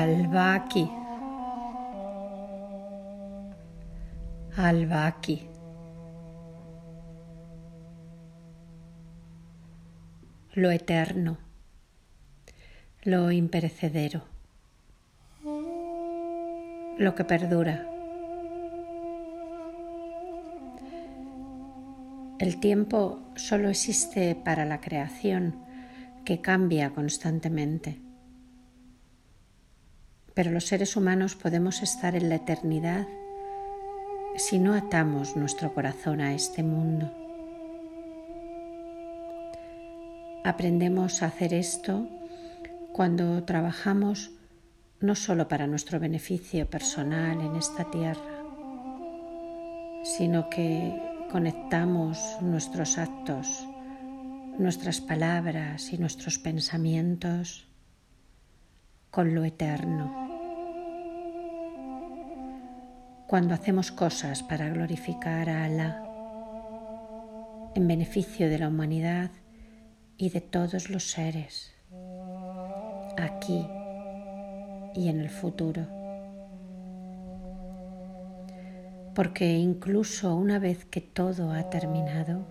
Albaki. Albaki. Lo eterno, lo imperecedero, lo que perdura. El tiempo solo existe para la creación que cambia constantemente pero los seres humanos podemos estar en la eternidad si no atamos nuestro corazón a este mundo. Aprendemos a hacer esto cuando trabajamos no solo para nuestro beneficio personal en esta tierra, sino que conectamos nuestros actos, nuestras palabras y nuestros pensamientos con lo eterno. Cuando hacemos cosas para glorificar a Alá en beneficio de la humanidad y de todos los seres, aquí y en el futuro. Porque incluso una vez que todo ha terminado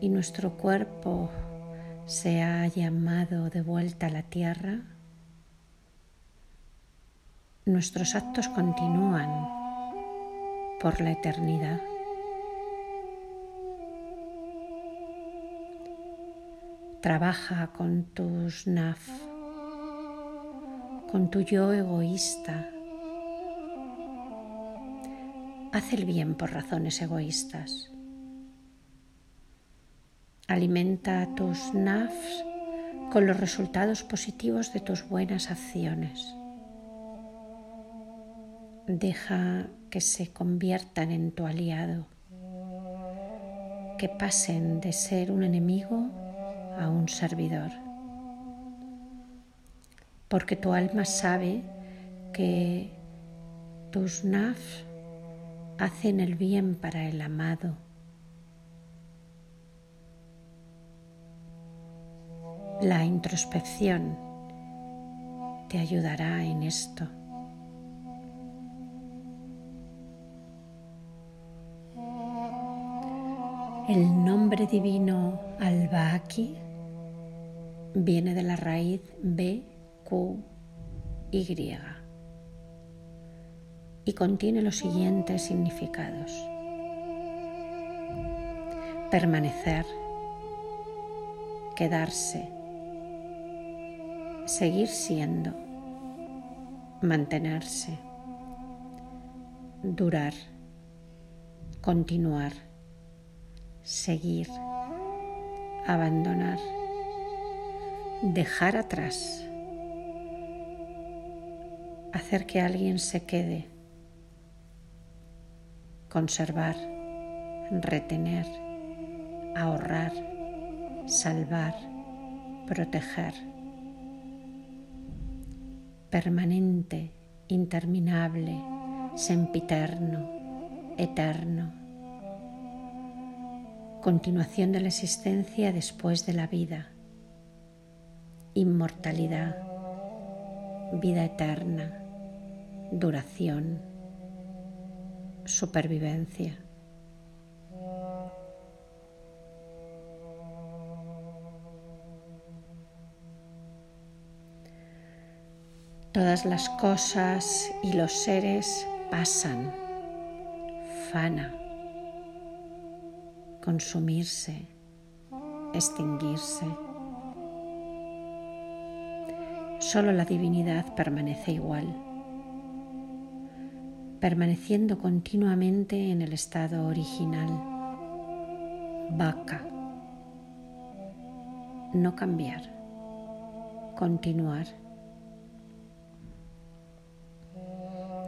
y nuestro cuerpo se ha llamado de vuelta a la tierra, nuestros actos continúan por la eternidad. Trabaja con tus naf, con tu yo egoísta. Haz el bien por razones egoístas. Alimenta tus nafs con los resultados positivos de tus buenas acciones. Deja que se conviertan en tu aliado, que pasen de ser un enemigo a un servidor. Porque tu alma sabe que tus naf hacen el bien para el amado. La introspección te ayudará en esto. El nombre divino Albaki viene de la raíz B, Q, Y y contiene los siguientes significados. Permanecer, quedarse, seguir siendo, mantenerse, durar, continuar seguir, abandonar, dejar atrás, hacer que alguien se quede, conservar, retener, ahorrar, salvar, proteger, permanente, interminable, sempiterno, eterno continuación de la existencia después de la vida, inmortalidad, vida eterna, duración, supervivencia. Todas las cosas y los seres pasan, fana consumirse, extinguirse. Solo la divinidad permanece igual, permaneciendo continuamente en el estado original, vaca, no cambiar, continuar.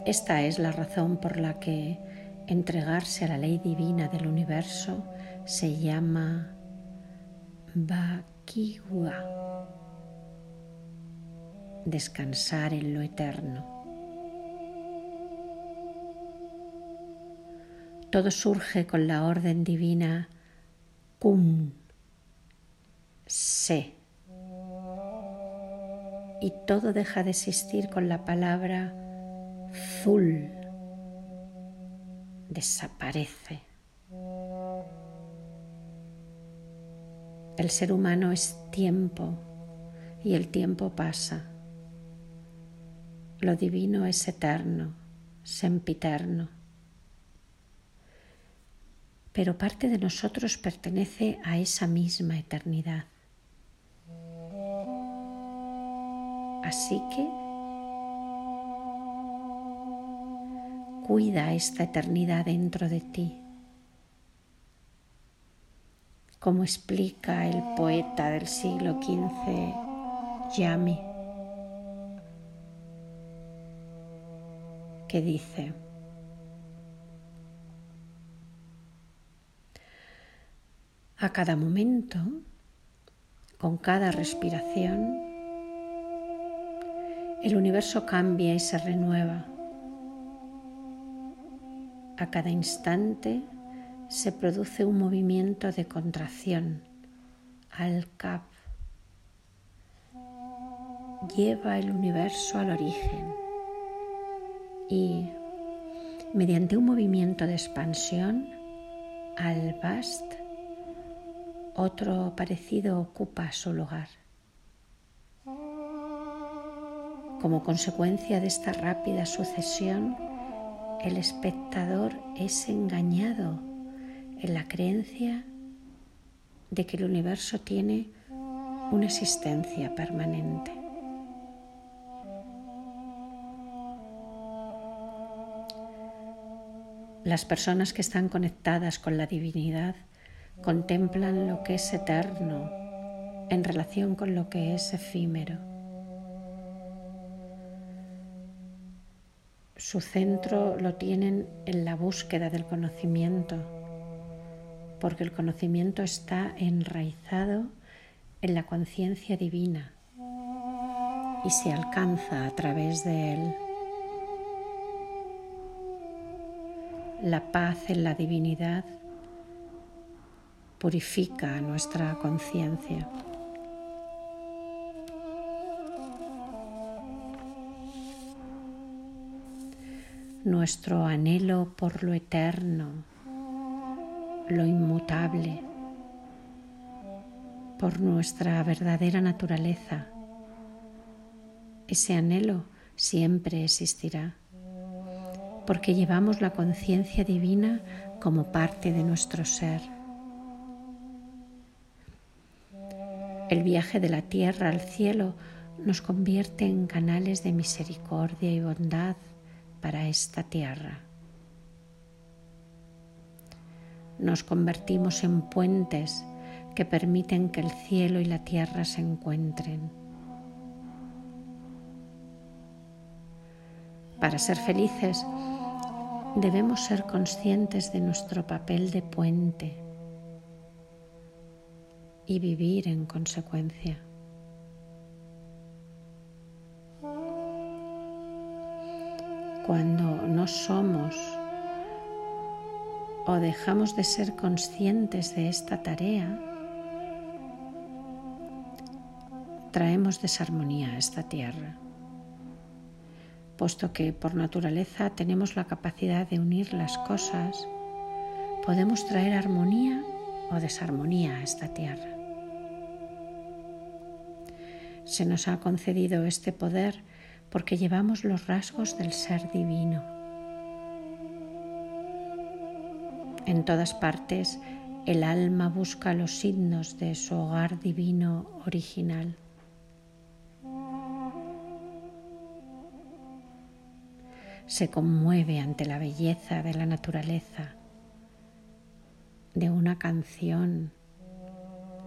Esta es la razón por la que entregarse a la ley divina del universo se llama Bakiwa, descansar en lo eterno. Todo surge con la orden divina Kun, Se. y todo deja de existir con la palabra Zul. Desaparece. El ser humano es tiempo y el tiempo pasa. Lo divino es eterno, sempiterno. Pero parte de nosotros pertenece a esa misma eternidad. Así que cuida esta eternidad dentro de ti como explica el poeta del siglo XV, Yami, que dice, a cada momento, con cada respiración, el universo cambia y se renueva. A cada instante, se produce un movimiento de contracción al cap. Lleva el universo al origen y mediante un movimiento de expansión al bast otro parecido ocupa su lugar. Como consecuencia de esta rápida sucesión, el espectador es engañado en la creencia de que el universo tiene una existencia permanente. Las personas que están conectadas con la divinidad contemplan lo que es eterno en relación con lo que es efímero. Su centro lo tienen en la búsqueda del conocimiento porque el conocimiento está enraizado en la conciencia divina y se alcanza a través de él. La paz en la divinidad purifica nuestra conciencia. Nuestro anhelo por lo eterno lo inmutable, por nuestra verdadera naturaleza. Ese anhelo siempre existirá, porque llevamos la conciencia divina como parte de nuestro ser. El viaje de la tierra al cielo nos convierte en canales de misericordia y bondad para esta tierra nos convertimos en puentes que permiten que el cielo y la tierra se encuentren. Para ser felices debemos ser conscientes de nuestro papel de puente y vivir en consecuencia. Cuando no somos o dejamos de ser conscientes de esta tarea, traemos desarmonía a esta tierra, puesto que por naturaleza tenemos la capacidad de unir las cosas, podemos traer armonía o desarmonía a esta tierra. Se nos ha concedido este poder porque llevamos los rasgos del ser divino En todas partes el alma busca los signos de su hogar divino original. Se conmueve ante la belleza de la naturaleza, de una canción,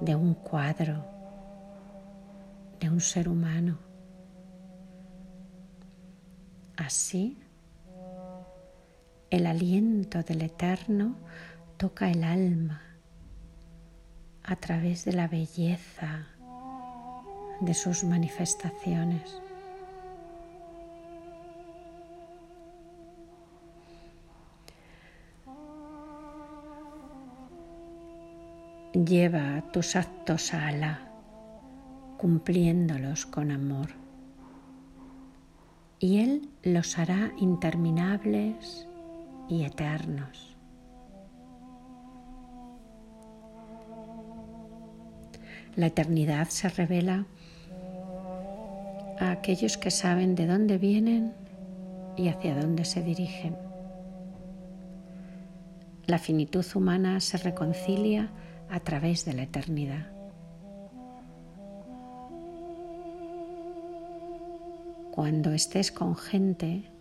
de un cuadro, de un ser humano. Así el aliento del Eterno toca el alma a través de la belleza de sus manifestaciones. Lleva tus actos a Alá, cumpliéndolos con amor. y Él los hará interminables y eternos. La eternidad se revela a aquellos que saben de dónde vienen y hacia dónde se dirigen. La finitud humana se reconcilia a través de la eternidad. Cuando estés con gente,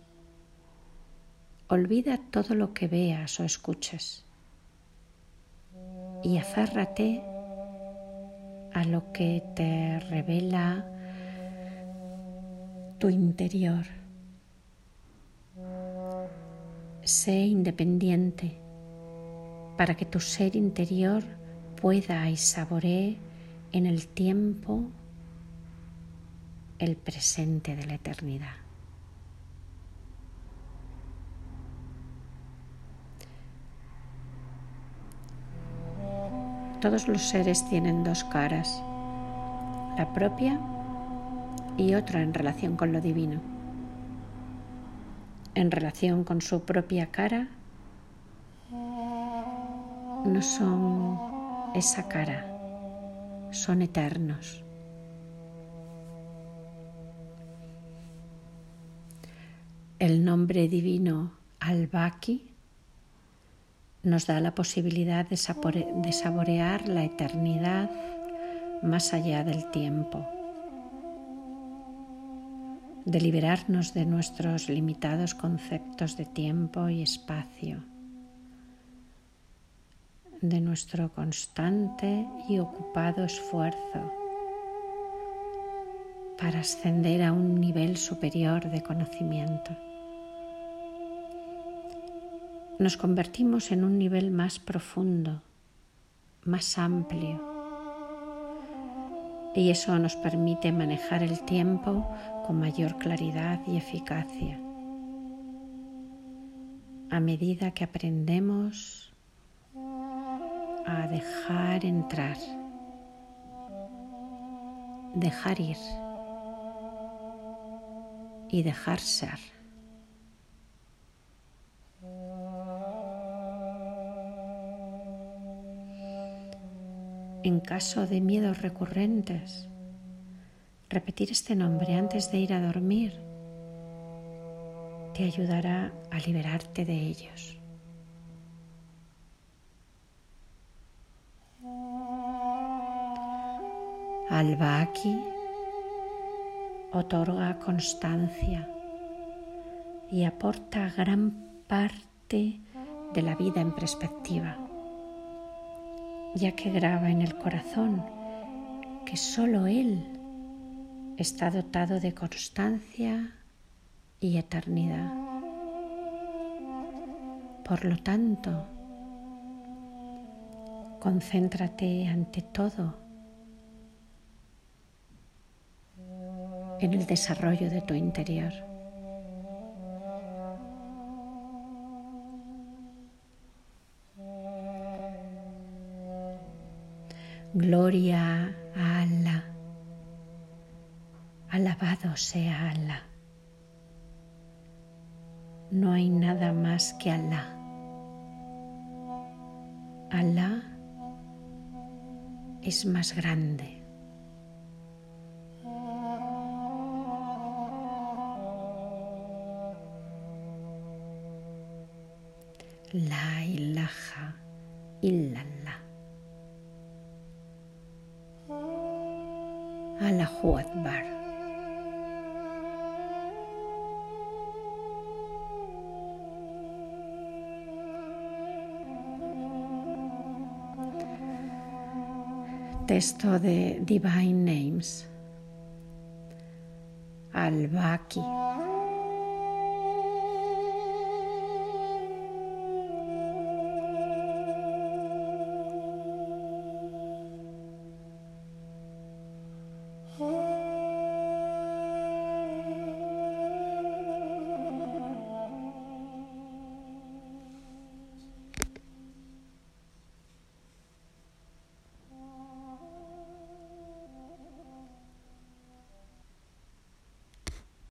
olvida todo lo que veas o escuches y aférrate a lo que te revela tu interior. Sé independiente para que tu ser interior pueda y saboree en el tiempo el presente de la eternidad. Todos los seres tienen dos caras, la propia y otra en relación con lo divino. En relación con su propia cara, no son esa cara, son eternos. El nombre divino Al-Baki nos da la posibilidad de, saborear la eternidad más allá del tiempo, de liberarnos de nuestros limitados conceptos de tiempo y espacio, de nuestro constante y ocupado esfuerzo para ascender a un nivel superior de conocimiento nos convertimos en un nivel más profundo, más amplio. Y eso nos permite manejar el tiempo con mayor claridad y eficacia. A medida que aprendemos a dejar entrar, dejar ir y dejar ser. En caso de miedos recurrentes, repetir este nombre antes de ir a dormir te ayudará a liberarte de ellos. Al-Baki otorga constancia y aporta gran parte de la vida en perspectiva ya que graba en el corazón que sólo Él está dotado de constancia y eternidad. Por lo tanto, concéntrate ante todo en el desarrollo de tu interior. Gloria a Allah. Alabado sea Allah. No hay nada más que Allah. Allah es más grande. La ilaha illallah. Allahu. Texto de Divine Names. Al-Baki.